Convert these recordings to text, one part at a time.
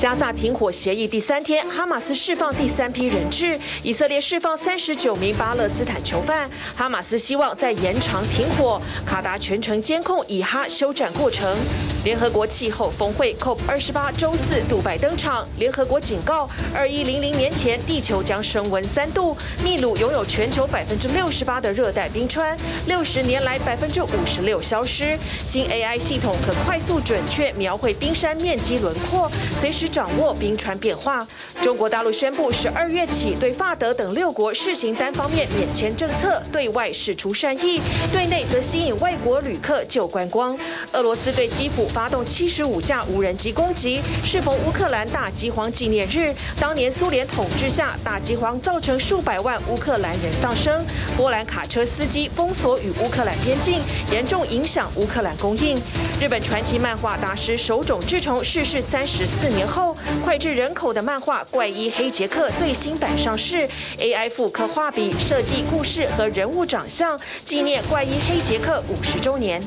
加萨停火协议第三天，哈马斯释放第三批人质，以色列释放三十九名巴勒斯坦囚犯。哈马斯希望再延长停火，卡达全程监控以哈休战过程。联合国气候峰会 COP 二十八周四杜拜登场，联合国警告，二一零零年前地球将升温三度。秘鲁拥有全球百分之六十八的热带冰川，六十年来百分之五十六消失。新 AI 系统可快速准确描绘冰山面积轮廓，随时掌握冰川变化。中国大陆宣布十二月起对法德等六国试行单方面免签政策，对外释出善意，对内则吸引外国旅客就观光。俄罗斯对基辅发动七十五架无人机攻击，适逢乌克兰大饥荒纪念日。当年苏联统治下，大饥荒造成数百万乌克兰人丧生。波兰卡车司机封锁与乌克兰边境，严重影响乌克兰供应。日本传奇漫画大师手冢治虫逝世三十四年后，脍炙人口的漫画《怪医黑杰克》最新版上市，AI 复刻画笔设计故事和人物长相，纪念怪医黑杰克五十周年。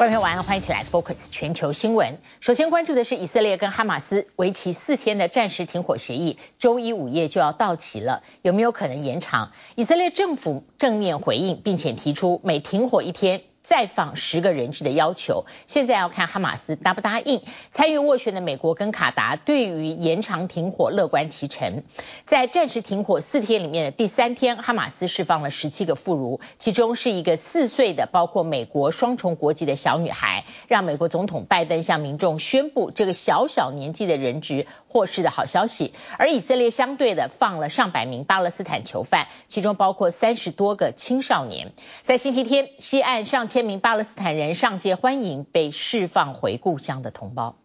观众朋友晚安，欢迎起来 Focus 全球新闻。首先关注的是以色列跟哈马斯为期四天的暂时停火协议，周一午夜就要到期了，有没有可能延长？以色列政府正面回应，并且提出每停火一天，再放十个人质的要求，现在要看哈马斯答不答应。参与斡旋的美国跟卡达对于延长停火乐观其成。在暂时停火四天里面的第三天，哈马斯释放了十七个妇孺，其中是一个四岁的，包括美国双重国籍的小女孩，让美国总统拜登向民众宣布这个小小年纪的人质获释的好消息。而以色列相对的放了上百名巴勒斯坦囚犯，其中包括三十多个青少年。在星期天，西岸上千。名巴勒斯坦人上街欢迎被释放回故乡的同胞。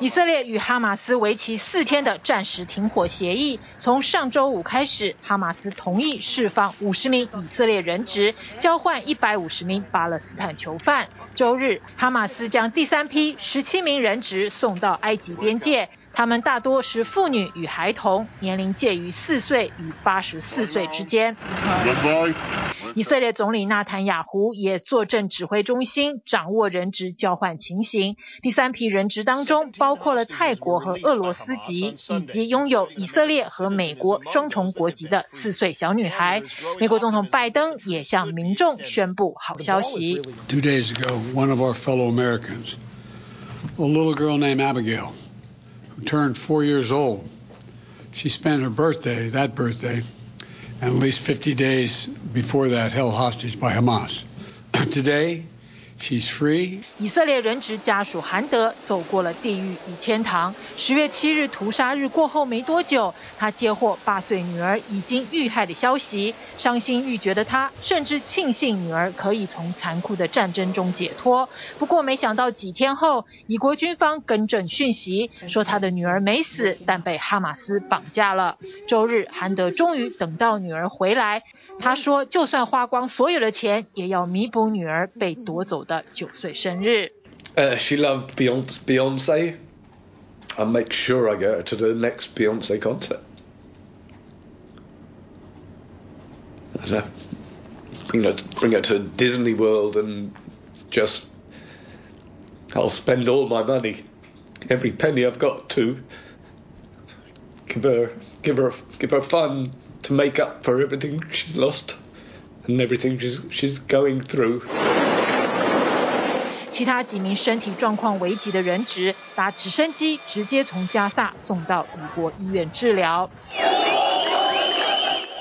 以色列与哈马斯为期四天的暂时停火协议，从上周五开始，哈马斯同意释放五十名以色列人质，交换一百五十名巴勒斯坦囚犯。周日，哈马斯将第三批十七名人质送到埃及边界。他们大多是妇女与孩童，年龄介于四岁与八十四岁之间。以色列总理纳坦雅胡也坐镇指挥中心，掌握人质交换情形。第三批人质当中包括了泰国和俄罗斯籍，以及拥有以色列和美国双重国籍的四岁小女孩。美国总统拜登也向民众宣布好消息。Two days ago, one of our fellow Americans, a little girl named Abigail. Turned four years old. She spent her birthday, that birthday, and at least 50 days before that held hostage by Hamas. Today. 以色列人质家属韩德走过了地狱与天堂。十月七日屠杀日过后没多久，他接获八岁女儿已经遇害的消息，伤心欲绝的他甚至庆幸女儿可以从残酷的战争中解脱。不过，没想到几天后，以国军方更正讯息，说他的女儿没死，但被哈马斯绑架了。周日，韩德终于等到女儿回来。他说：“就算花光所有的钱，也要弥补女儿被夺走的 九岁生日。” Uh, she loved Beyonce. I'll make sure I get her to the next Beyonce concert. And, uh, bring her, bring her to Disney World and just, I'll spend all my money, every penny I've got to give her, give her, give her fun. To make up for everything she's lost and everything she's she's going through. 其他几名身体状况危急的人质搭直升机直接从加萨送到以国医院治疗。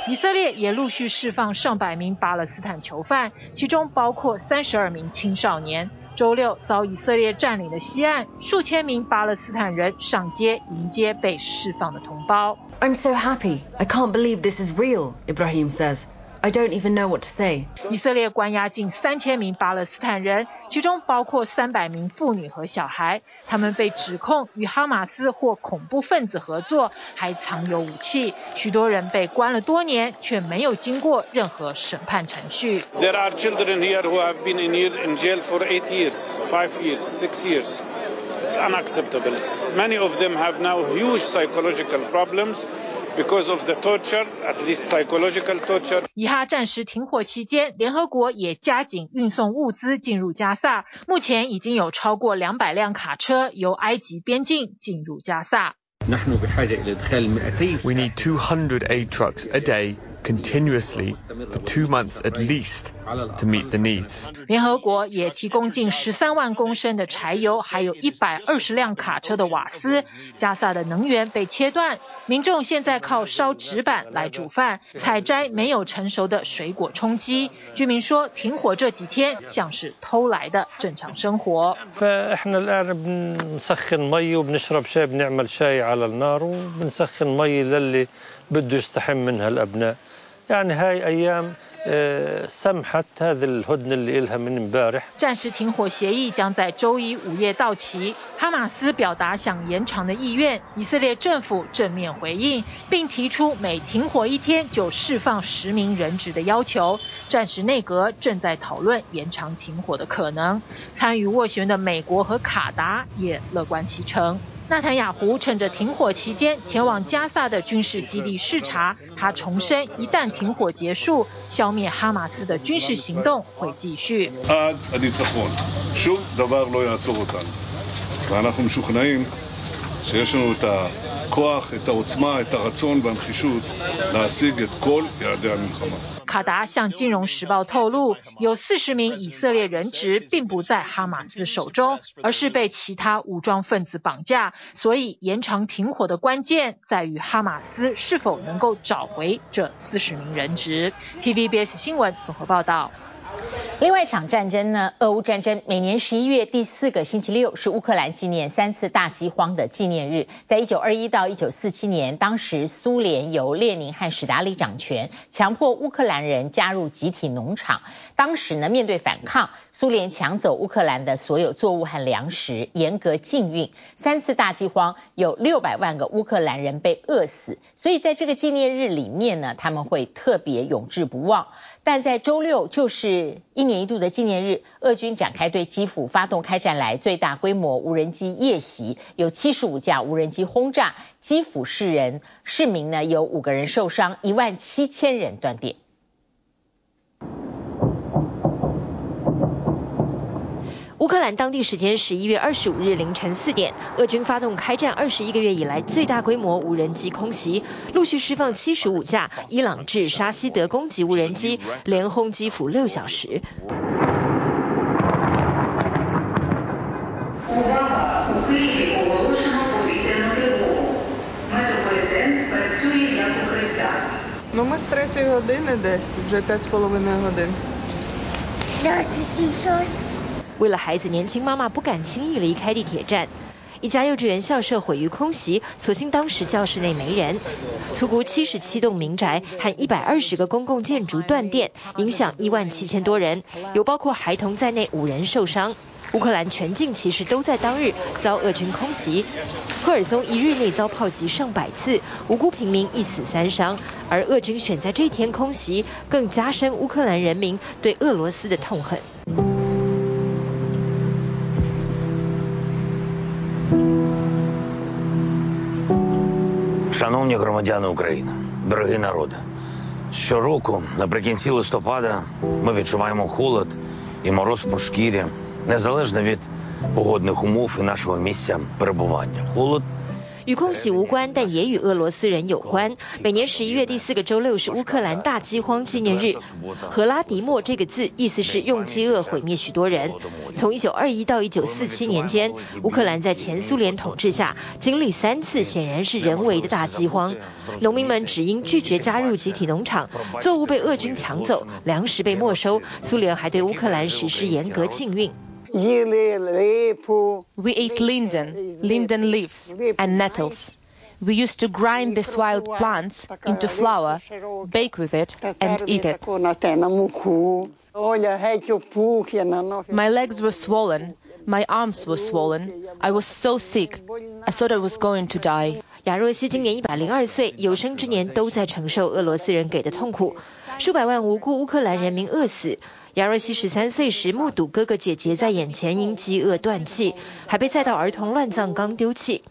以色列也陆续释放上百名巴勒斯坦囚犯，其中包括三十二名青少年。周六遭以色列占领的西岸，数千名巴勒斯坦人上街迎接被释放的同胞。I'm so happy. I can't believe this is real, Ibrahim says. I don't even know what to say. 以色列关押近三千名巴勒斯坦人，其中包括三百名妇女和小孩。他们被指控与哈马斯或恐怖分子合作，还藏有武器。许多人被关了多年，却没有经过任何审判程序。There are children here who have been in in jail for eight years, five years, six years. It's unacceptable. Many of them have now huge psychological problems. because of the torture, at least psychological torture. 以哈暂时停火期间，联合国也加紧运送物资进入加萨。目前已经有超过两百辆卡车由埃及边境进入加萨。We need 200 aid trucks a day Continuously for two months at least to meet the needs. 联合国也提供近十三万公升的柴油，还有一百二十辆卡车的瓦斯。加萨的能源被切断，民众现在靠烧纸板来煮饭，采摘没有成熟的水果充饥。居民说，停火这几天像是偷来的正常生活。暂时停火协议将在周一午夜到期。哈马斯表达想延长的意愿，以色列政府正面回应，并提出每停火一天就释放十名人质的要求。暂时内阁正在讨论延长停火的可能。参与斡旋的美国和卡达也乐观其成。纳坦雅胡趁着停火期间前往加萨的军事基地视察，他重申，一旦停火结束，消灭哈马斯的军事行动会继续。卡达向《金融时报》透露，有四十名以色列人质并不在哈马斯手中，而是被其他武装分子绑架。所以，延长停火的关键在于哈马斯是否能够找回这四十名人质。TVBS 新闻综合报道。另外一场战争呢，俄乌战争每年十一月第四个星期六是乌克兰纪念三次大饥荒的纪念日。在一九二一到一九四七年，当时苏联由列宁和史达利掌权，强迫乌克兰人加入集体农场。当时呢，面对反抗，苏联抢走乌克兰的所有作物和粮食，严格禁运。三次大饥荒有六百万个乌克兰人被饿死。所以在这个纪念日里面呢，他们会特别永志不忘。但在周六，就是一年一度的纪念日，俄军展开对基辅发动开战来最大规模无人机夜袭，有七十五架无人机轰炸基辅市人，市民呢有五个人受伤，一万七千人断电。乌克兰当地时间十一月二十五日凌晨四点，俄军发动开战二十一个月以来最大规模无人机空袭，陆续释放七十五架伊朗制沙希德攻击无人机，连轰基辅六小时。为了孩子，年轻妈妈不敢轻易离开地铁站。一家幼稚园校舍毁于空袭，所幸当时教室内没人。粗估七十七栋民宅和一百二十个公共建筑断电，影响一万七千多人，有包括孩童在内五人受伤。乌克兰全境其实都在当日遭俄军空袭，赫尔松一日内遭炮击上百次，无辜平民一死三伤。而俄军选在这天空袭，更加深乌克兰人民对俄罗斯的痛恨。Шановні громадяни України, дорогі народи, щороку наприкінці листопада ми відчуваємо холод і мороз по шкірі, незалежно від погодних умов і нашого місця перебування. Холод –与空袭无关，但也与俄罗斯人有关。每年十一月第四个周六是乌克兰大饥荒纪念日。荷拉迪莫这个字意思是用饥饿毁灭许多人。从一九二一到一九四七年间，乌克兰在前苏联统治下经历三次显然是人为的大饥荒。农民们只因拒绝加入集体农场，作物被俄军抢走，粮食被没收，苏联还对乌克兰实施严格禁运。We ate linden, linden leaves, and nettles. We used to grind these wild plants into flour, bake with it, and eat it. My legs were swollen. My arms were swollen. I was so sick. I thought I was going to die. 亚若西今年一百零二岁，有生之年都在承受俄罗斯人给的痛苦。 数百万无辜乌克兰人民饿死。 杨若西十三岁时目睹哥哥姐姐在眼前因饥饿断气，还被载到儿童乱葬岗丢弃。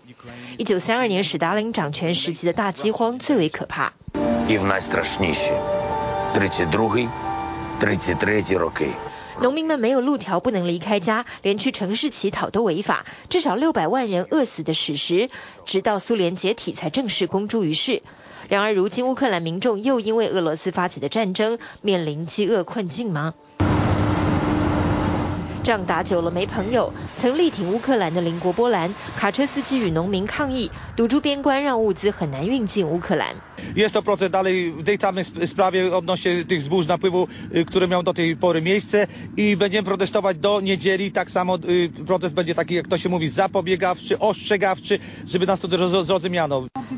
一九三二年史达林掌权时期的大饥荒最为可怕。农民们没有路条，不能离开家，连去城市乞讨都违法，至少六百万人饿死的史实，直到苏联解体才正式公诸于世。然而，如今乌克兰民众又因为俄罗斯发起的战争，面临饥饿困境吗？仗打久了没朋友。曾力挺乌克兰的邻国波兰，卡车司机与农民抗议，堵住边关，让物资很难运进乌克兰。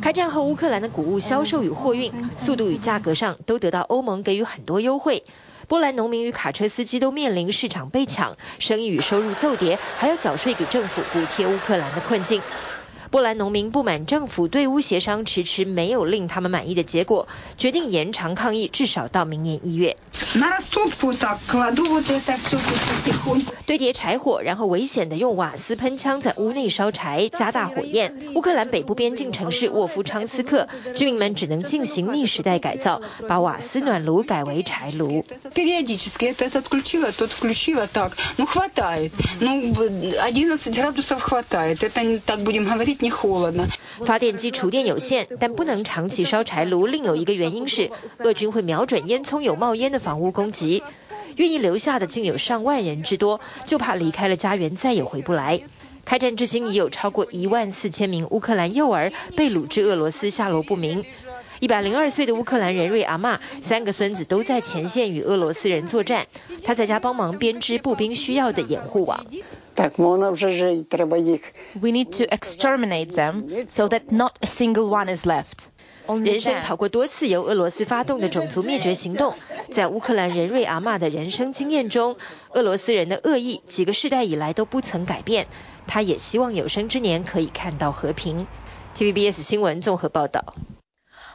开战后，乌克兰的谷物销售与货运速度与价格上都得到欧盟给予很多优惠。波兰农民与卡车司机都面临市场被抢、生意与收入骤跌，还要缴税给政府补贴乌克兰的困境。波兰农民不满政府对乌协商迟迟没有令他们满意的结果，决定延长抗议至少到明年一月。堆叠柴火，然后危险地用瓦斯喷枪在屋内烧柴，加大火焰。乌克兰北部边境城市沃夫昌斯克，居民们只能进行逆时代改造，把瓦斯暖炉改为柴炉。发电机储电有限，但不能长期烧柴炉。另有一个原因是，俄军会瞄准烟囱有冒烟的房屋攻击。愿意留下的竟有上万人之多，就怕离开了家园再也回不来。开战至今已有超过一万四千名乌克兰幼儿被掳至俄罗斯，下落不明。一百零二岁的乌克兰人瑞阿嬷，三个孙子都在前线与俄罗斯人作战，他在家帮忙编织步兵需要的掩护网。We need to exterminate them so that not a single one is left. 人生逃过多次由俄罗斯发动的种族灭绝行动，在乌克兰人瑞阿玛的人生经验中，俄罗斯人的恶意几个世代以来都不曾改变。他也希望有生之年可以看到和平。TVBS 新闻综合报道。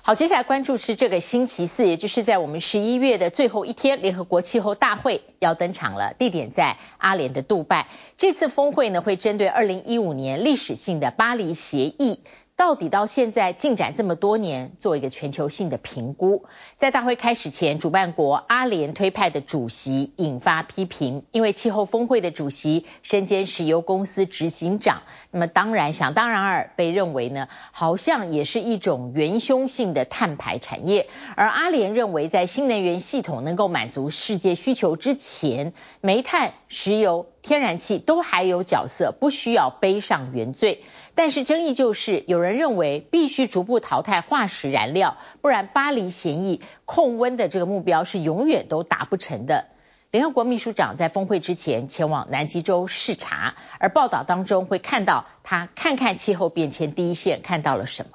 好，接下来关注是这个星期四，也就是在我们十一月的最后一天，联合国气候大会要登场了，地点在阿联的杜拜。这次峰会呢，会针对二零一五年历史性的巴黎协议。到底到现在进展这么多年，做一个全球性的评估。在大会开始前，主办国阿联推派的主席引发批评，因为气候峰会的主席身兼石油公司执行长，那么当然想当然尔被认为呢，好像也是一种元凶性的碳排产业。而阿联认为，在新能源系统能够满足世界需求之前，煤炭、石油、天然气都还有角色，不需要背上原罪。但是争议就是，有人认为必须逐步淘汰化石燃料，不然巴黎协议控温的这个目标是永远都达不成的。联合国秘书长在峰会之前前往南极洲视察，而报道当中会看到他看看气候变迁第一线看到了什么。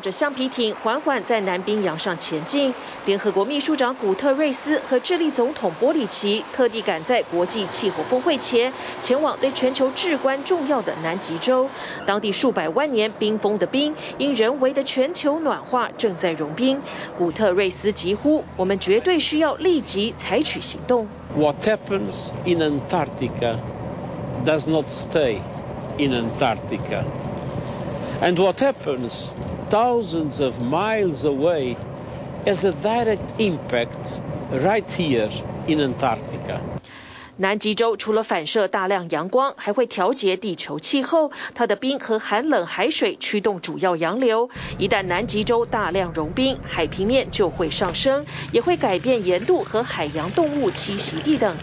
着橡皮艇缓缓在南冰洋上前进。联合国秘书长古特瑞斯和智利总统波里奇特地赶在国际气候峰会前前往对全球至关重要的南极洲。当地数百万年冰封的冰，因人为的全球暖化正在融冰。古特瑞斯疾呼：“我们绝对需要立即采取行动。” What happens in Antarctica does not stay in Antarctica. And what happens thousands of miles away has a direct impact right here in Antarctica. 南极洲除了反射大量阳光，还会调节地球气候。它的冰和寒冷海水驱动主要洋流。一旦南极洲大量融冰，海平面就会上升，也会改变盐度和海洋动物栖息地等。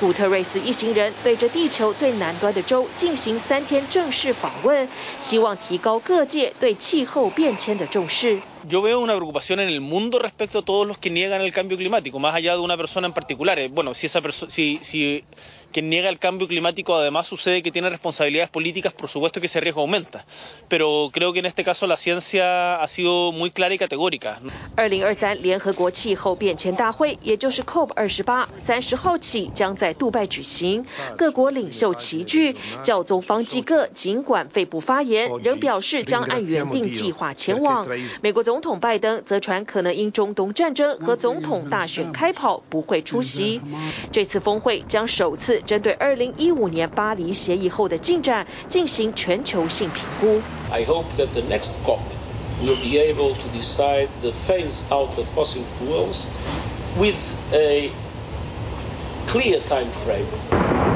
古特瑞斯一行人对着地球最南端的洲进行三天正式访问，希望提高各界对气候变迁的重视。Yo veo una preocupación en el mundo respecto a todos los que niegan el cambio climático, más allá de una persona en particular. Bueno, si esa persona, si, si quien niega el cambio climático además sucede que tiene responsabilidades políticas, por supuesto que ese riesgo aumenta. Pero creo que en este caso la ciencia ha sido muy clara y categórica. 二零二三联合国气候变迁大会，也就是 COP 二十八，三十号起将在杜拜举行，各国领袖齐聚。教宗方济各尽管肺部发炎，仍表示将按原定计划前往。美国总统拜登则传可能因中东战争和总统大选开跑，不会出席。这次峰会将首次 针对二零一五年巴黎协议后的进展进行全球性评估。I hope that the next COP will be able to decide the phase out of fossil fuels with a clear time frame.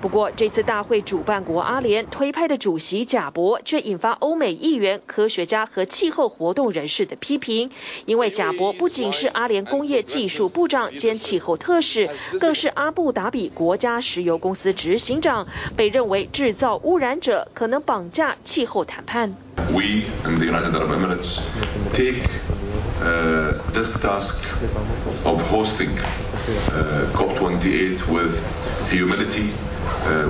不过，这次大会主办国阿联推派的主席贾伯却引发欧美议员、科学家和气候活动人士的批评，因为贾伯不仅是阿联工业技术部长兼气候特使，更是阿布达比国家石油公司执行长，被认为制造污染者，可能绑架气候谈判。We in the United Arab Emirates take this task of hosting COP28 with humility.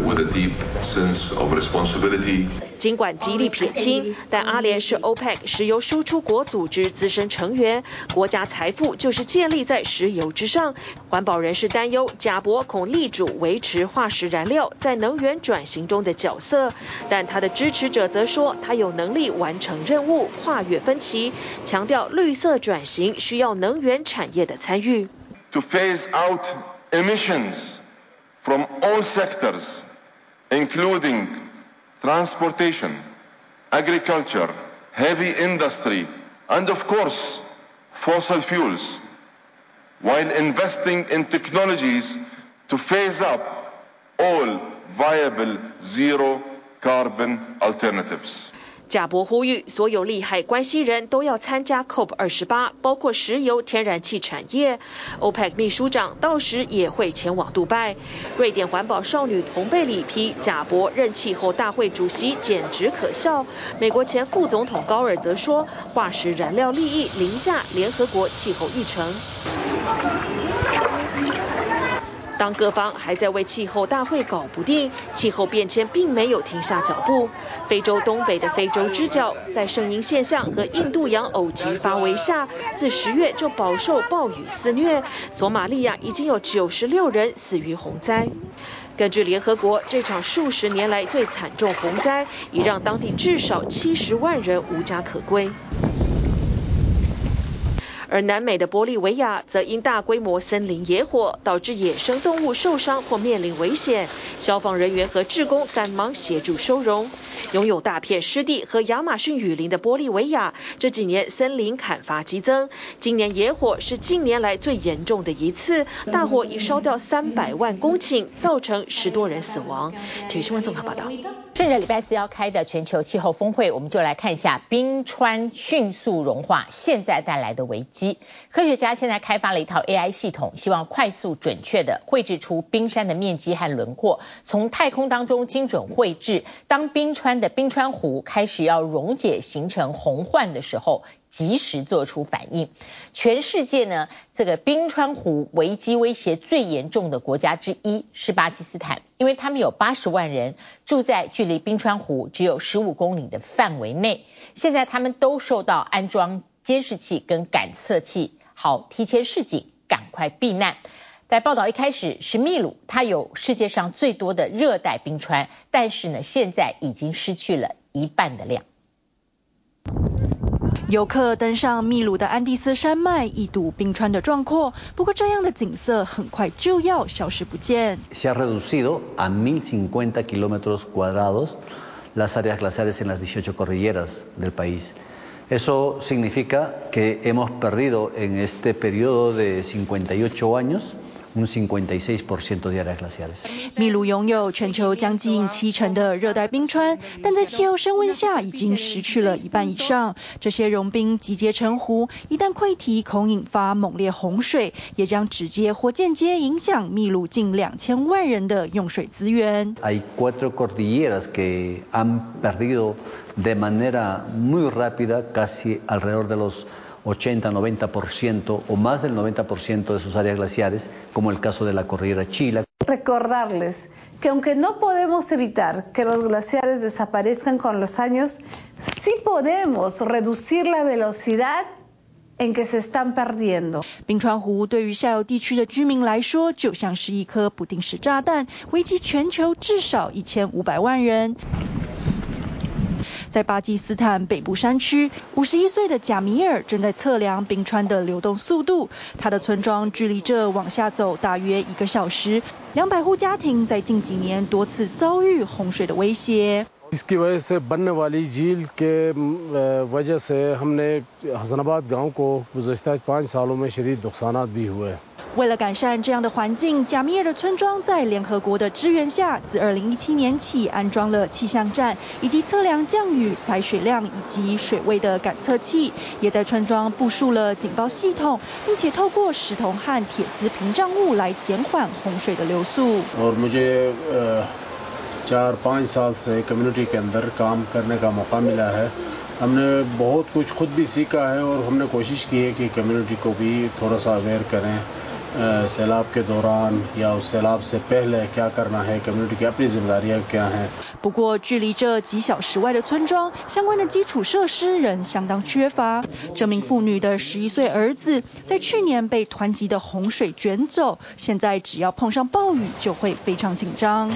With a deep sense of responsibility. 尽管极力撇清，但阿联是 OPEC 石油输出国组织资深成员，国家财富就是建立在石油之上。环保人士担忧，贾伯恐力主维持化石燃料在能源转型中的角色，但他的支持者则说，他有能力完成任务，跨越分歧，强调绿色转型需要能源产业的参与。To phase out emissions. From all sectors, including transportation, agriculture, heavy industry, and of course, fossil fuels, while investing in technologies to phase up all viable zero carbon alternatives. 贾伯呼吁所有利害关系人都要参加 COP 二十八，包括石油、天然气产业。OPEC 秘书长到时也会前往杜拜。瑞典环保少女同贝里批贾伯任气候大会主席简直可笑。美国前副总统高尔则说，化石燃料利益凌驾联合国气候议程。当各方还在为气候大会搞不定，气候变迁并没有停下脚步。非洲东北的非洲之角，在圣婴现象和印度洋偶极发威下，自十月就饱受暴雨肆虐。索马利亚已经有九十六人死于洪灾。根据联合国，这场数十年来最惨重洪灾，已让当地至少七十万人无家可归。而南美的玻利维亚则因大规模森林野火导致野生动物受伤或面临危险，消防人员和志工赶忙协助收容。拥有大片湿地和亚马逊雨林的玻利维亚这几年森林砍伐激增，今年野火是近年来最严重的一次，大火已烧掉三百万公顷，造成十多人死亡。体育新闻综合报道。顺着礼拜四要开的全球气候峰会，我们就来看一下冰川迅速融化现在带来的危机。科学家现在开发了一套 AI 系统，希望快速准确地绘制出冰山的面积和轮廓，从太空当中精准绘制。当冰川的冰川湖开始要溶解形成洪患的时候，及时做出反应。全世界呢，这个冰川湖危机威胁最严重的国家之一是巴基斯坦，因为他们有八十万人住在距离冰川湖只有十五公里的范围内，现在他们都受到安装监视器跟感测器，好提前示警，赶快避难。在报道一开始是秘鲁，它有世界上最多的热带冰川，但是呢，现在已经失去了一半的量。游客登上秘鲁的安第斯山脉，一睹冰川的壮阔。不过，这样的景色很快就要消失不见。Se ha reducido a mil cincuenta kilómetros cuadrados las áreas glaciares en las dieciocho cordilleras del país. Eso significa que hemos perdido en este periodo de 秘鲁拥有全球将近七成的热带冰川，但在气候升温下已经失去了一半以上。这些融冰集结成湖，一旦溃堤，恐引发猛烈洪水，也将直接或间接影响秘鲁近两千万人的用水资源。80, 90% o más del 90% de sus áreas glaciares, como el caso de la Cordillera Chila. Recordarles que aunque no podemos evitar que los glaciares desaparezcan con los años, sí podemos reducir la velocidad en que se están perdiendo。冰川湖对于下游地区的居民来说，就像是一颗不定时炸弹，危及全球至少一千五百万人。 在巴基斯坦北部山区，五十一岁的贾米尔正在测量冰川的流动速度。他的村庄距离这往下走大约一个小时，两百户家庭在近几年多次遭遇洪水的威胁。इसकी वजह से बनने वाली झील के वजह से हमने हसनाबाद गांव को गुज़श्ता पाँच सालों में शदीद नुकसानात भी हुए 为了改善这样的环境，贾米尔的村庄在联合国的支援下，自二零一七年起安装了气象站，以及测量降雨、排水量以及水位的感测器，也在村庄部署了警报系统，并且透过石头和铁丝屏障物来减缓洪水的流速。चार पाँच साल से कम्युनिटी के अंदर काम करने का मौका मिला है हमने बहुत कुछ खुद भी सीखा है और हमने कोशिश की है कि कम्युनिटी को भी थोड़ा सा अवेयर करें सैलाब के दौरान या उस सैलाब से पहले क्या करना है कम्युनिटी की अपनी जिम्मेदारियां क्या हैं 不过，距离这几小时外的村庄，相关的基础设施仍相当缺乏。这名妇女的十一岁儿子在去年被湍急的洪水卷走，现在只要碰上暴雨就会非常紧张。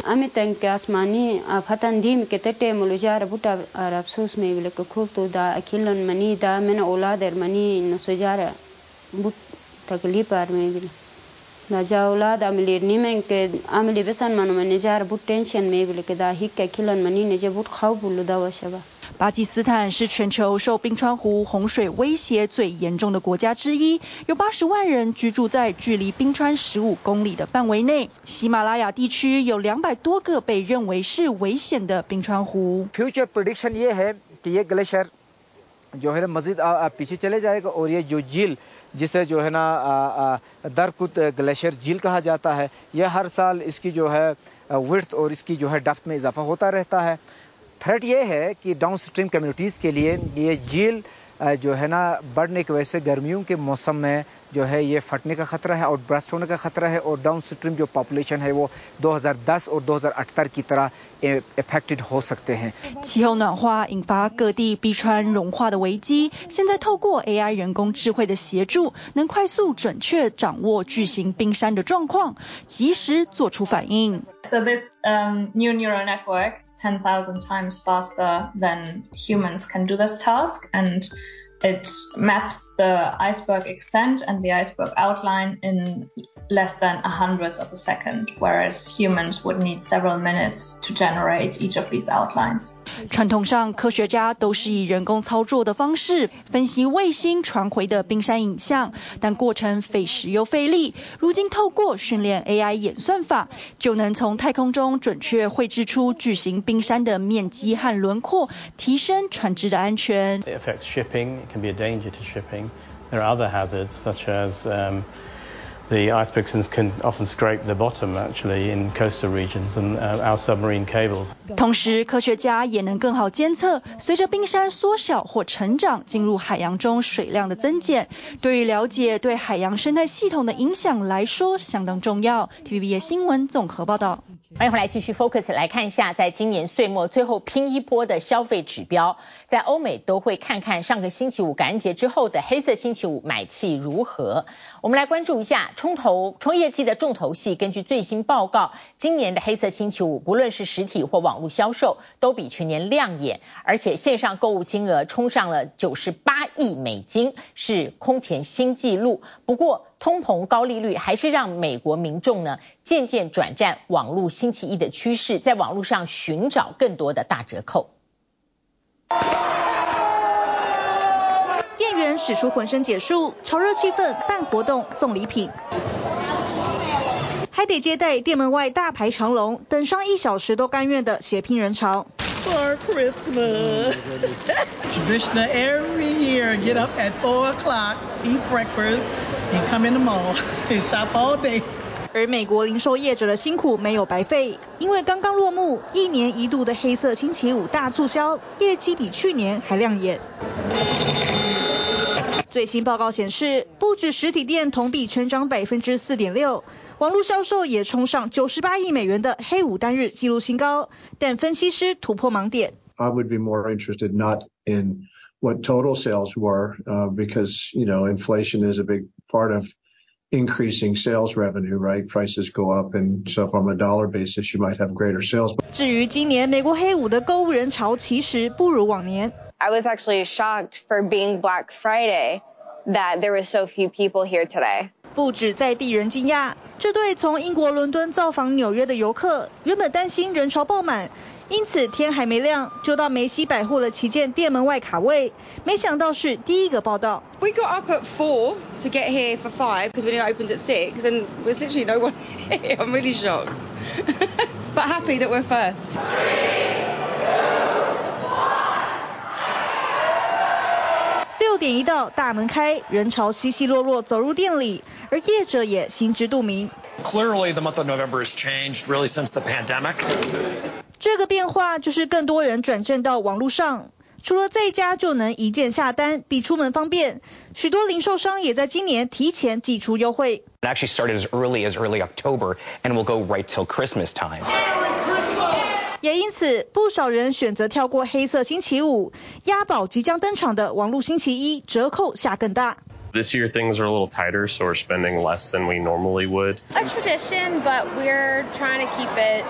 巴基斯坦是全球受冰川湖洪水威胁最严重的国家之一，有八十万人居住在距离冰川十五公里的范围内。喜马拉雅地区有两百多个被认为是危险的冰川湖。Future prediction ये है कि ये ग्लेशियर जो है मज़ीद पीछे चले जाएगा और ये जो झील جسے جو ہے نا درکت گلیشیئر جھیل کہا جاتا ہے، یہ ہر سال اس کی جو ہے ورتھ اور اس کی جو ہے ڈفت میں اضافہ ہوتا رہتا ہے۔ تھریٹ یہ ہے کہ ڈاؤن سٹریم کمیونٹیز کے لیے یہ جھیل جو ہے نا، بڑھنے کی وجہ سے گرمیوں کے موسم میں जो है ये फटने का खतरा है और ब्रस्ट होने का खतरा है और डाउन स्ट्रीम जो पॉपुलेशन है वो 2010 और 2078की तरह इफेक्टेड हो सकते हैं 气候暖化引发各地冰川融化的危机，现在透过 AI 人工智慧的协助，能快速准确掌握巨型冰山的状况，及时做出反应。So this um, new neural network is 10,000 times faster than humans can do this task and It maps the iceberg extent and the iceberg outline in less than a hundredth of a second, whereas humans would need several minutes to generate each of these outlines. 传统上，科学家都是以人工操作的方式分析卫星传回的冰山影像，但过程费时又费力。如今透过训练 AI 演算法，就能从太空中准确绘制出巨型冰山的面积和轮廓，提升船只的安全。It affects shipping. It can be a danger to shipping. There are other hazards such as um, The icebergs can often scrape the bottom, actually, in coastal regions and our submarine cables. 同时，科学家也能更好监测，随着冰山缩小或成长，进入海洋中水量的增减，对于了解对海洋生态系统的影响来说相当重要。TVBS 新闻综合报道。欢迎回来，继续 Focus 来看一下，在今年岁末最后拼一波的消费指标，在欧美都会看看上个星期五感恩节之后的黑色星期五买气如何。我们来关注一下。冲头冲业绩的重头戏，根据最新报告，今年的黑色星期五，不论是实体或网络销售，都比去年亮眼，而且线上购物金额冲上了九十八亿美金，是空前新纪录。不过，通膨高利率还是让美国民众呢渐渐转战网络星期一的趋势，在网络上寻找更多的大折扣。店员使出浑身解数，炒热气氛，办活动送礼品，还得接待店门外大排长龙，等上一小时都甘愿的血拼人潮。For Christmas, traditional every year, get up at four o'clock, eat breakfast, and come in the mall and shop all day. 而美国零售业者的辛苦没有白费，因为刚刚落幕一年一度的黑色星期五大促销，业绩比去年还亮眼。最新报告显示，不止实体店同比成长百分之四点六，网络销售也冲上九十八亿美元的黑五单日纪录新高。但分析师突破盲点。I would be more interested not in what total sales were, because you know inflation is a big part of increasing sales revenue, right? Prices go up, and so from a dollar basis, you might have greater sales. 至于今年美国黑五的购物人潮，其实不如往年。I was actually shocked for being Black Friday that there were so few people here today. 不止在地人惊讶，这对从英国伦敦造访纽约的游客，原本担心人潮爆满， 因此天还没亮就到梅西百货的旗舰店门外卡位，没想到是第一个报道。We got up at four to get here for five because we knew it opened at six, and there's literally no one here. I'm really shocked, but happy that we're first. 六点一到，大门开，人潮稀稀落落走入店里，而业者也心知肚明。Clearly, the month of November has changed really since the pandemic. 这个变化就是更多人转战到网络上，除了在家就能一键下单，比出门方便。许多零售商也在今年提前寄出优惠。It actually started as early as early October and will go right till Christmas time. 也因此，不少人选择跳过黑色星期五，押宝即将登场的网络星期一，折扣下更大。This year things are a little tighter, so we're spending less than we normally would. A tradition, but we're trying to keep it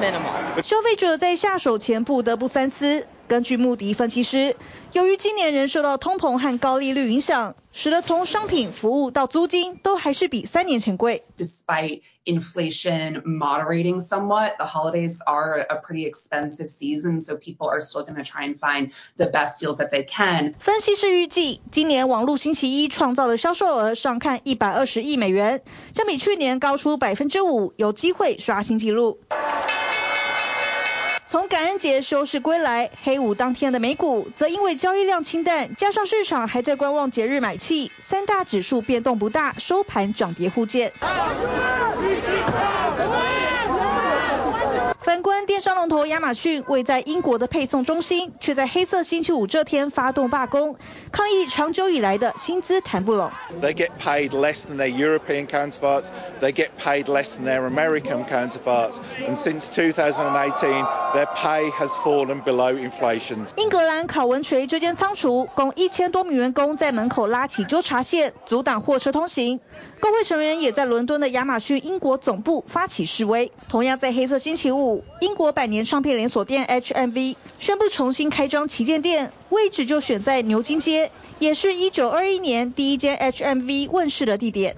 minimal. 消费者在下手前不得不三思。根据穆迪分析师，由于今年仍受到通膨和高利率影响，使得从商品、服务到租金都还是比三年前贵。Despite inflation moderating somewhat, the holidays are a pretty expensive season, so people are still going to try and find the best deals that they can. 分析师预计，今年网络星期一创造的销售额上看一百二十亿美元，将比去年高出百分之五，有机会刷新纪录。从感恩节收市归来，黑五当天的美股则因为交易量清淡，加上市场还在观望节日买气，三大指数变动不大，收盘涨跌互见。反观电商龙头亚马逊，位在英国的配送中心，却在黑色星期五这天发动罢工，抗议长久以来的薪资谈不拢。They get paid less than their European counterparts. They get paid less than their American counterparts. And since 2018, their pay has fallen below inflation. 英格兰考文垂这间仓储，共一千多名员工在门口拉起纠察线，阻挡货车通行。工会成员也在伦敦的亚马逊英国总部发起示威。同样在黑色星期五，英国百年唱片连锁店 HMV 宣布重新开张旗舰店，位置就选在牛津街，也是一九二一年第一间 HMV 问世的地点。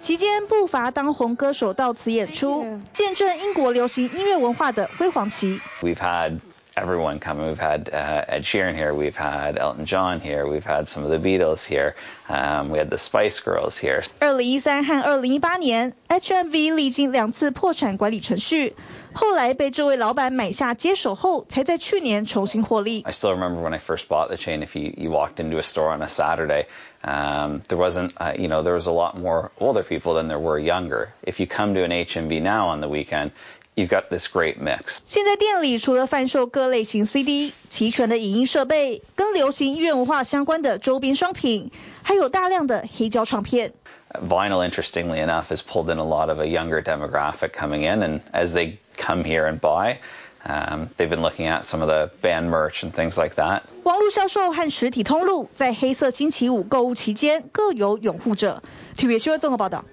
期间不乏当红歌手到此演出，见证英国流行音乐文化的辉煌期。We've had everyone coming. We've had uh, Ed Sheeran here. We've had Elton John here. We've had some of the Beatles here. Um, we had the Spice Girls here. 二零一三和二零一八年，HMV 历经两次破产管理程序，后来被这位老板买下接手后，才在去年重新获利。I still remember when I first bought the chain. If you you walked into a store on a Saturday, um, there wasn't uh, you know there was a lot more older people than there were younger. If you come to an HMV now on the weekend. You've got this great mix. 现在店里除了贩售各类型 CD、齐全的影音设备，跟流行音乐文化相关的周边商品，还有大量的黑胶唱片。Vinyl, interestingly enough, has pulled in a lot of a younger demographic coming in, and as they come here and buy, um, they've been looking at some of the band merch and things like that. 网络销售和实体通路在黑色星期五购物期间各有拥护者。TVBS 新闻综合报道。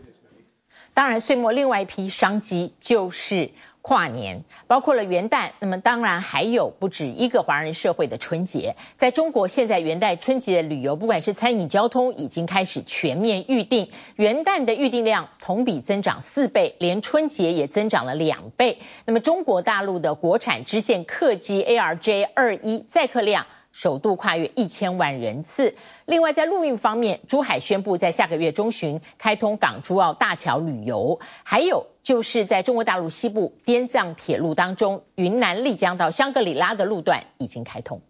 当然，岁末另外一批商机就是 跨年，包括了元旦。那么，当然还有不止一个华人社会的春节。在中国，现在元旦春节的旅游，不管是餐饮、交通，已经开始全面预定。元旦的预定量同比增长四倍，连春节也增长了两倍。那么，中国大陆的国产支线客机 ARJ 二一载客量，首度跨越一千万人次。另外，在陆运方面，珠海宣布在下个月中旬开通港珠澳大桥旅游。还有就是在中国大陆西部滇藏铁路当中，云南丽江到香格里拉的路段已经开通。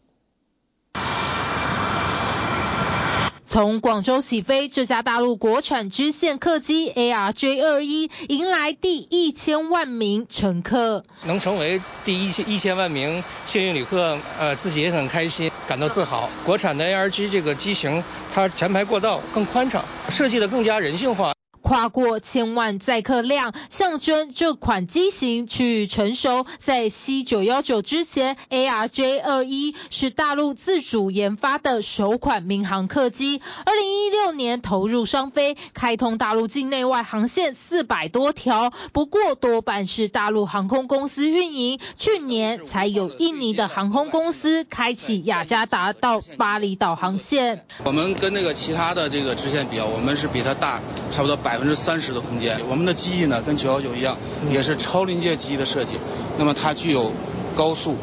从广州起飞，这架大陆国产支线客机 ARJ 二一迎来第一千万名乘客。能成为第一千一千万名幸运旅客，呃，自己也很开心，感到自豪。国产的 ARJ 这个机型，它前排过道更宽敞，设计的更加人性化。跨过千万载客量，象征这款机型趋于成熟。在 C 九幺九之前，ARJ 二一是大陆自主研发的首款民航客机。二零一六年投入商飞，开通大陆境内外航线四百多条，不过多半是大陆航空公司运营。去年才有印尼的航空公司开启雅加达到巴厘岛航线。我们跟那个其他的这个支线比较，我们是比它大差不多百。百分之三十的空间，我们的机翼呢跟九幺九一样，也是超临界机翼的设计。那么它具有高速、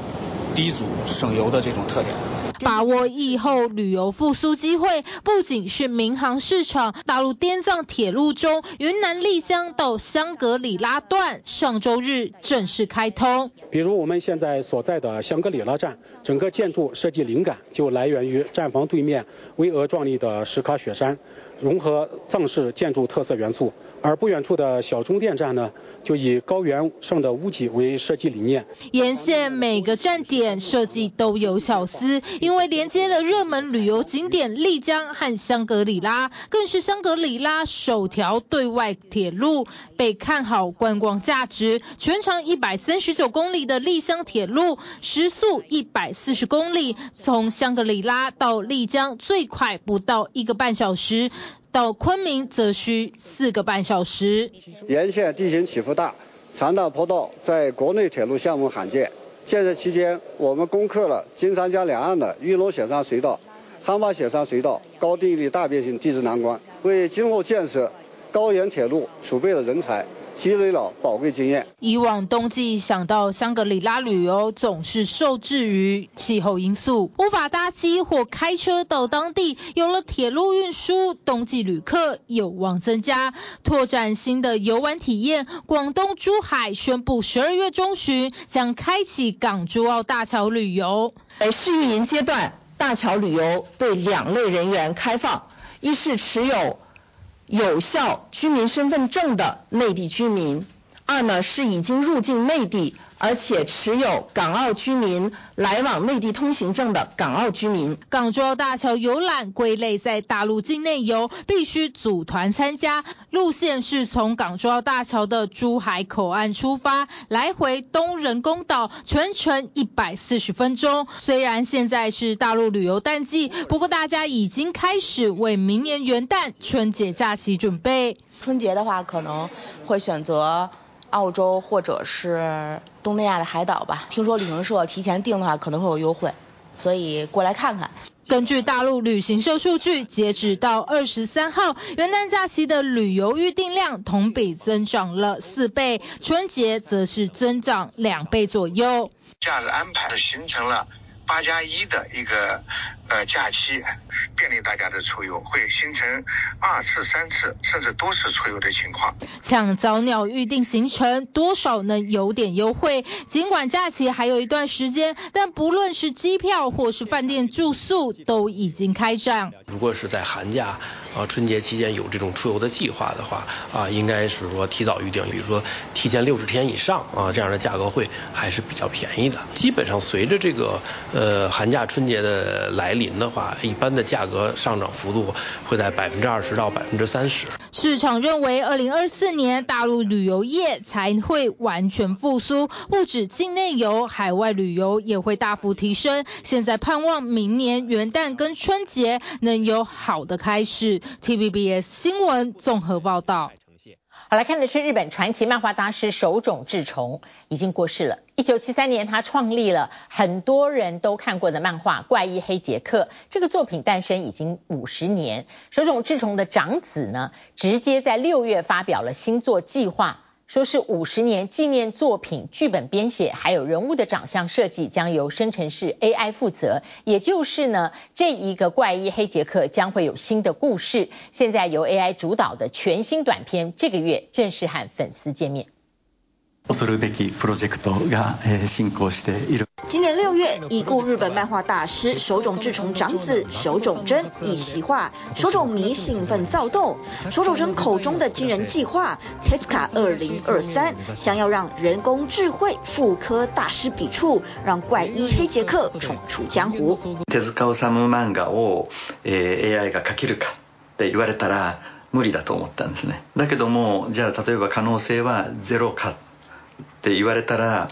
低阻、省油的这种特点。把握疫后旅游复苏机会，不仅是民航市场，大陆滇藏铁路中云南丽江到香格里拉段上周日正式开通。比如我们现在所在的香格里拉站，整个建筑设计灵感就来源于站房对面巍峨壮丽的石卡雪山，融合藏式建筑特色元素。而不远处的小中电站呢，就以高原上的屋脊为设计理念。沿线每个站点设计都有巧思，因为连接了热门旅游景点丽江和香格里拉，更是香格里拉首条对外铁路，被看好观光价值。全长一百三十九公里的丽江铁路，时速一百四十公里，从香格里拉到丽江最快不到一个半小时。到昆明则需四个半小时。沿线地形起伏大，长道坡道在国内铁路项目罕见。建设期间，我们攻克了金三江两岸的玉龙雪山隧道、汉巴雪山隧道高定力大变形地质难关，为今后建设高原铁路储备了人才。积累了宝贵经验。以往冬季想到香格里拉旅游，总是受制于气候因素，无法搭机或开车到当地。有了铁路运输，冬季旅客有望增加，拓展新的游玩体验。广东珠海宣布，十二月中旬将开启港珠澳大桥旅游。在试运营阶段，大桥旅游对两类人员开放：一是持有。有效居民身份证的内地居民，二呢是已经入境内地，而且持有港澳居民来往内地通行证的港澳居民，港珠澳大桥游览归类在大陆境内游，必须组团参加。路线是从港珠澳大桥的珠海口岸出发，来回东人工岛，全程一百四十分钟。虽然现在是大陆旅游淡季，不过大家已经开始为明年元旦、春节假期准备。春节的话，可能会选择。澳洲或者是东南亚的海岛吧，听说旅行社提前订的话可能会有优惠，所以过来看看。根据大陆旅行社数据，截止到二十三号，元旦假期的旅游预订量同比增长了四倍，春节则是增长两倍左右。假日安排形成了八加一的一个呃假期。便利大家的出游，会形成二次、三次甚至多次出游的情况。抢早鸟预定行程，多少能有点优惠。尽管假期还有一段时间，但不论是机票或是饭店住宿都已经开涨。如果是在寒假啊春节期间有这种出游的计划的话啊，应该是说提早预定，比如说提前六十天以上啊，这样的价格会还是比较便宜的。基本上随着这个呃呃寒假春节的来临的话，一般的价格上涨幅度会在百分之二十到百分之三十。市场认为，二零二四年大陆旅游业才会完全复苏，不止境内游，海外旅游也会大幅提升。现在盼望明年元旦跟春节能有好的开始。TVBS 新闻综合报道。好，来看的是日本传奇漫画大师手冢治虫已经过世了。一九七三年，他创立了很多人都看过的漫画《怪异黑杰克》。这个作品诞生已经五十年，手冢治虫的长子呢，直接在六月发表了新作计划。说是五十年纪念作品，剧本编写还有人物的长相设计将由生成式 AI 负责，也就是呢，这一个怪医黑杰克将会有新的故事。现在由 AI 主导的全新短片，这个月正式和粉丝见面。今年六月， 月，已故日本漫画大师手冢治虫长子手冢真一席话，手冢迷兴奋躁动。手冢真口中的惊人计划 Tezuka 2023将要让人工智慧复刻大师笔触，让怪医黑杰克闯出江湖。手塚治虫漫画を AI が描けるかって言われたら无理だと思ったんですね。だけどもじゃあ例えば可能性はゼロかって言われたら。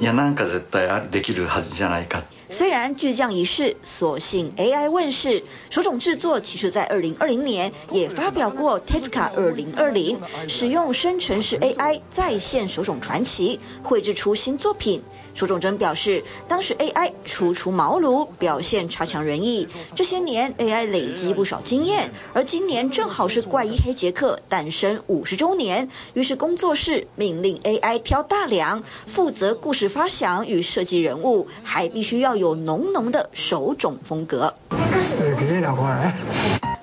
いやなんか絶対あるできるはずじゃないか。虽然巨匠已逝，所幸 AI 问世。手冢制作其实在二零二零年也发表过 Tezuka 二零二零，使用生成式 AI 再现手冢传奇，绘制出新作品。手冢真表示，当时 AI 初出茅庐，表现差强人意。这些年 AI 累积不少经验，而今年正好是怪医黑杰克诞生五十周年，于是工作室命令 AI 挑大梁，负责故事发想与设计人物，还必须要有浓浓的手冢风格。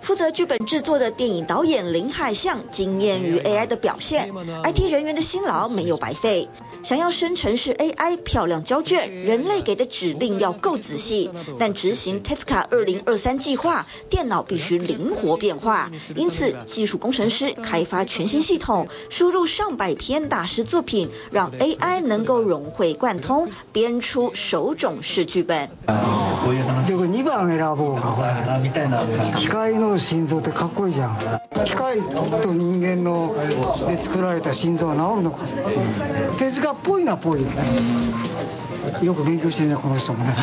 负责剧本制作的电影导演林海象惊艳于 AI 的表现，IT 人员的辛劳没有白费。想要生成式 AI 漂亮交卷，人类给的指令要够仔细，但执行 Tezuka 2023计划，电脑必须灵活变化。因此，技术工程师开发全新系统，输入上百篇大师作品，让 AI 能够融会贯通，编出手冢式剧本。心臓ってかっこいいじゃん。机械と人间ので作られた心脏は治るのか。手塚っ ぽいなぽいよね。よく勉强してるねこの人もね。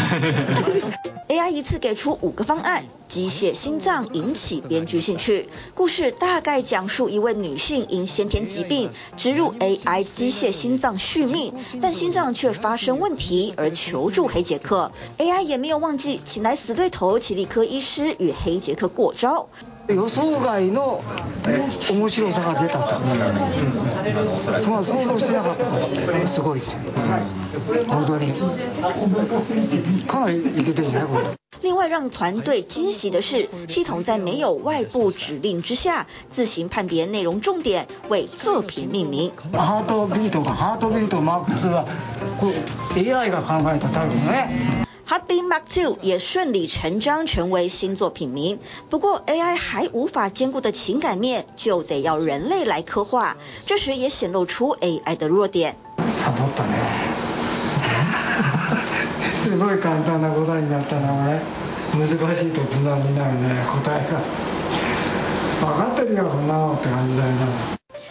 AI 一次给出五个方案，机械心脏引起编剧兴趣。故事大概讲述一位女性因先天疾病植入 AI 机械心脏续命，但心脏却发生问题而求助黑杰克。AI 也没有忘记请来死对头奇力科医师与黑杰克过招。 予想外の面白さが出たと。そんな想像してなかったからすごいですよ。本当にかなりいけてるんじゃないこれ。另外让团队惊喜的是，系统在没有外部指令之下，自行判别内容重点，为作品命名。ハートビートがハートビートマーク2はこう AI が考えたタイトルね。 Heartbeat Mark II 也顺理成章成为新作品名。不过 AI 还无法兼顾的情感面，就得要人类来刻画。这时也显露出 AI 的弱点。サボったね。すごい简单な答えになったな、これ。难しいと无难になるね、答えが。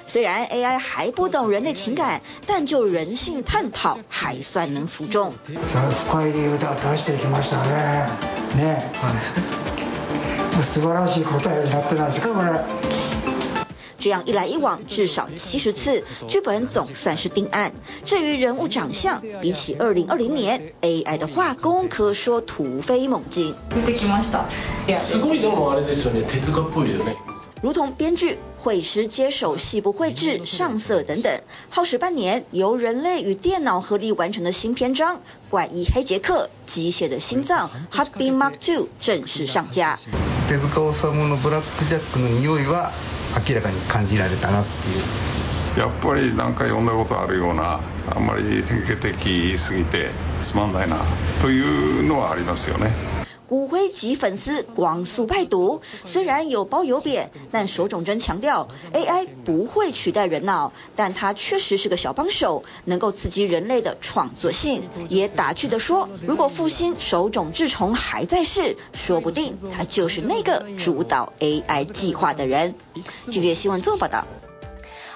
虽然 AI 还不懂人类情感，但就人性探讨还算能服众。这样一来一往，至少七十次，剧本总算是定案。至于人物长相，比起二零二零年，AI 的画工可说突飞猛进。如同编剧、绘师接手细部绘制、上色等等，耗时半年，由人类与电脑合力完成的新篇章《怪医黑杰克：机械的心脏》（Heartbeat Mark II） 正式上架。明らかに感じられたなっていう。やっぱりなんか読んだことあるような、あんまり典型的言い過ぎてつまんないなというのはありますよね。骨灰级粉丝光速拜读，虽然有褒有贬，但手冢真强调 AI 不会取代人脑，但它确实是个小帮手，能够刺激人类的创作性。也打趣地说，如果复兴手冢治虫还在世，说不定他就是那个主导 AI 计划的人。今日新闻做报道。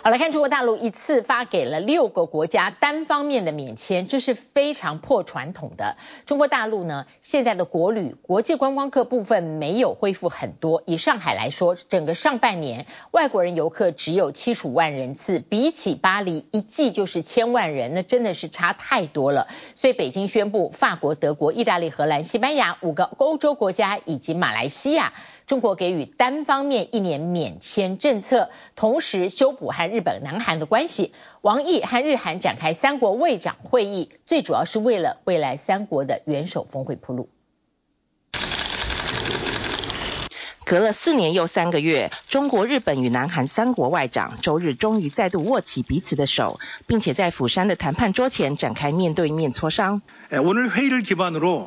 好，来看中国大陆一次发给了六个国家单方面的免签，这是非常破传统的。中国大陆呢，现在的国旅国际观光客部分没有恢复很多。以上海来说，整个上半年外国人游客只有七十五万人次，比起巴黎一季就是千万人，那真的是差太多了。所以北京宣布，法国、德国、意大利、荷兰、西班牙五个欧洲国家以及马来西亚。中国给予单方面一年免签政策，同时修补和日本、南韩的关系。王毅和日韩展开三国卫长会议，最主要是为了未来三国的元首峰会铺路。 隔了四年又三个月，中国、日本与南韩三国外长周日终于再度握起彼此的手，并且在釜山的谈判桌前展开面对面磋商。오늘회의를기반으로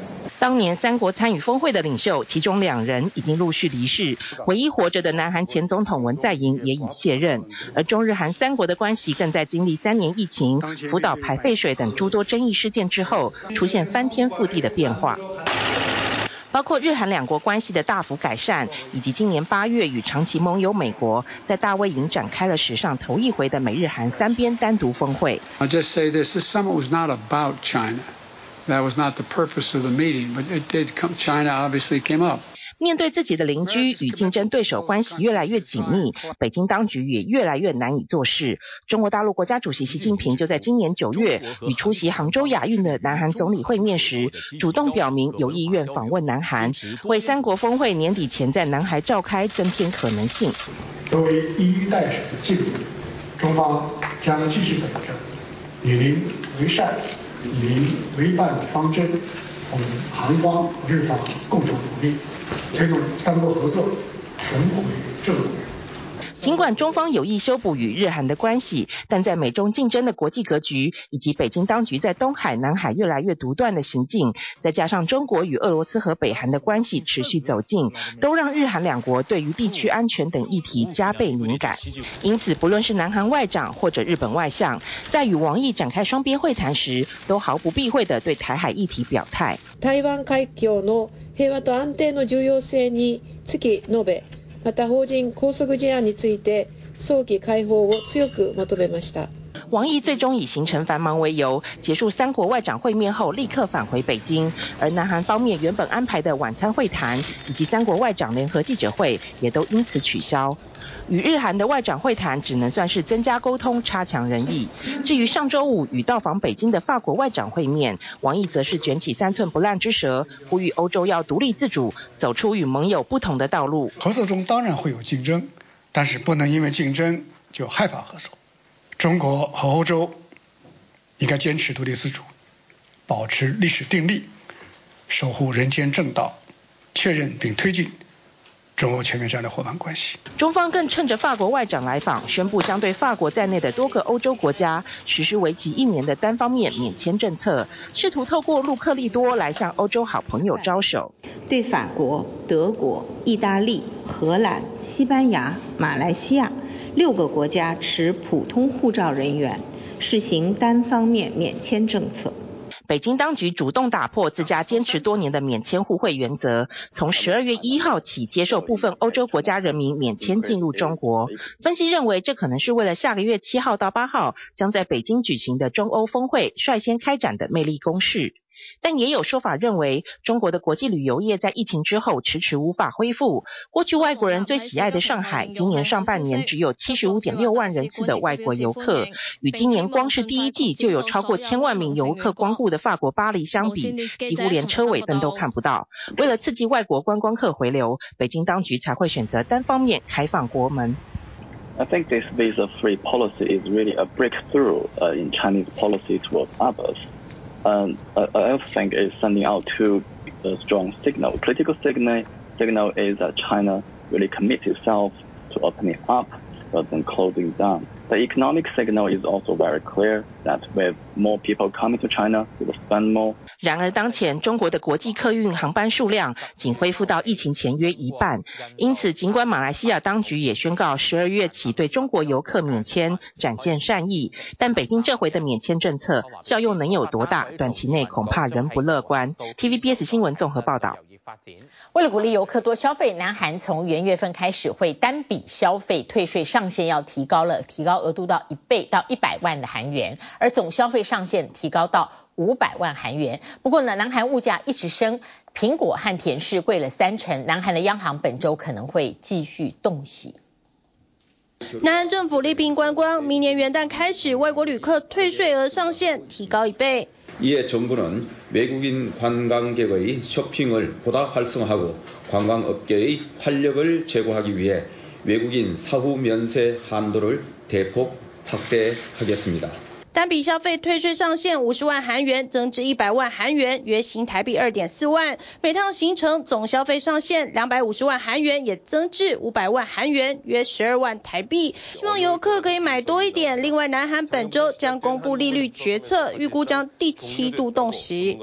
当年三国参与峰会的领袖，其中两人已经陆续离世，唯一活着的南韩前总统文在寅也已卸任。而中日韩三国的关系更在经历三年疫情、福岛排废水等诸多争议事件之后，出现翻天覆地的变化。包括日韩两国关系的大幅改善，以及今年八月与长期盟友美国在大卫营展开了史上头一回的美日韩三边单独峰会。I'll just say this, this summit was not about China. That was not the purpose of the meeting, but it did come, China obviously came up. 面对自己的邻居与竞争对手关系越来越紧密，北京当局也越来越难以做事。中国大陆国家主席习近平就在今年九月与出席杭州亚运的南韩总理会面时，主动表明有意愿访问南韩，为三国峰会年底前在南海召开增添可能性。作为一衣带水的记录，中方将继续本着与邻为善、以为伴方针，同韩方、日方共同努力。推动三国合作重回正轨。尽管中方有意修补与日韩的关系，但在美中竞争的国际格局，以及北京当局在东海、南海越来越独断的行径，再加上中国与俄罗斯和北韩的关系持续走近，都让日韩两国对于地区安全等议题加倍敏感。因此，不论是南韩外长或者日本外相，在与王毅展开双边会谈时，都毫不避讳地对台海议题表态。台湾海峡の平和と安定の重要性につき述べ また邦人拘束事案について早期解放を强く求めました。王毅最终以行程繁忙为由，结束三国外长会面后，立刻返回北京。而南韩方面原本安排的晚餐会谈以及三国外长联合记者会，也都因此取消。 与日韩的外长会谈只能算是增加沟通，差强人意。至于上周五与到访北京的法国外长会面，王毅则是卷起三寸不烂之舌，呼吁欧洲要独立自主，走出与盟友不同的道路。合作中当然会有竞争，但是不能因为竞争就害怕合作。中国和欧洲应该坚持独立自主，保持历史定力，守护人间正道，确认并推进。中欧全面战略伙伴关系。中方更趁着法国外长来访，宣布将对法国在内的多个欧洲国家实施为期一年的单方面免签政策，试图透过陆克利多来向欧洲好朋友招手。对法国、德国、意大利、荷兰、西班牙、马来西亚六个国家持普通护照人员实行单方面免签政策。北京当局主动打破自家坚持多年的免签互惠原则，从十二月一号起接受部分欧洲国家人民免签进入中国。分析认为，这可能是为了下个月七号到八号将在北京举行的中欧峰会率先开展的魅力攻势。但也有说法认为，中国的国际旅游业在疫情之后迟迟无法恢复。过去外国人最喜爱的上海，今年上半年只有七十五点六万人次的外国游客，与今年光是第一季就有超过千万名游客光顾的法国巴黎相比，几乎连车尾灯都看不到。为了刺激外国观光客回流，北京当局才会选择单方面开放国门。I think this visa-free policy is really a breakthrough in Chinese policy towards others. Um, I also think it's sending out two strong signal. Critical signal signal is that China really commits itself to opening up rather than closing down. The economic signal is also very clear that with more people coming to China, we will spend more. 然而，当前中国的国际客运航班数量仅恢复到疫情前约一半，因此，尽管马来西亚当局也宣告十二月起对中国游客免签，展现善意，但北京这回的免签政策效用能有多大？短期内恐怕仍不乐观。TVBS 新闻综合报道。为了鼓励游客多消费，南韩从元月份开始会单笔消费退税上限要提高了，提高额度到一倍到一百万的韩元，而总消费上限提高到五百万韩元。不过呢，南韩物价一直升，苹果和甜食贵了三成，南韩的央行本周可能会继续动息。 南韩政府力拼观光，明年元旦开始，外国旅客退税额上限提高一倍。 이에 정부는 외국인 관광객의 쇼핑을 보다 활성화하고 관광업계의 활력을 제고하기 위해 외국인 사후 면세 한도를 대폭 확대하겠습니다. 单笔消费退税上限五十万韩元增至一百万韩元，约新台币二点四万。每趟行程总消费上限两百五十万韩元也增至五百万韩元，约十二万台币。希望游客可以买多一点。另外，南韩本周将公布利率决策，预估将第七度动息。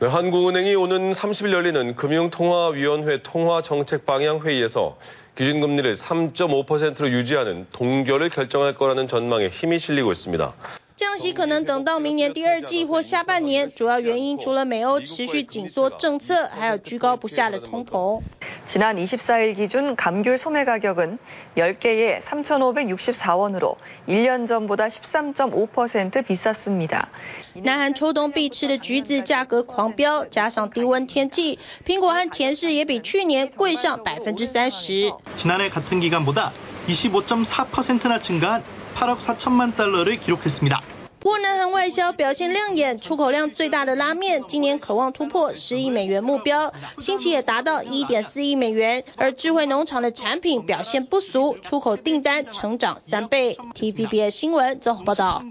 네, 한국은행이 오는 30일 열리는 금융통화위원회 통화정책방향회의에서 기준금리를 3.5%로 유지하는 동결을 결정할 거라는 전망에 힘이 실리고 있습니다. 降息可能等到明年第二季或下半年，主要原因除了美欧持续紧缩政策，还有居高不下的通膨。 지난 24일 기준 감귤 소매 가격은 10개에 3,564원으로 1년 전보다 13.5% 비쌌습니다. 南韩秋冬必吃的橘子价格狂飙，加上低温天气，苹果和甜柿也比去年贵上百分之三十。 지난해 같은 기간보다 25.4%나 증가한 8억 4천만 달러를 기록했습니다. 不过南韩外销表现亮眼，出口量最大的拉面今年渴望突破十亿美元目标，新奇也达到一点四亿美元。而智慧农场的产品表现不俗，出口订单成长三倍。TVBS 新闻综合报道。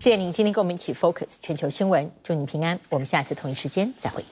谢谢您今天跟我们一起 Focus 全球新闻，祝您平安，我们下次同一时间再会。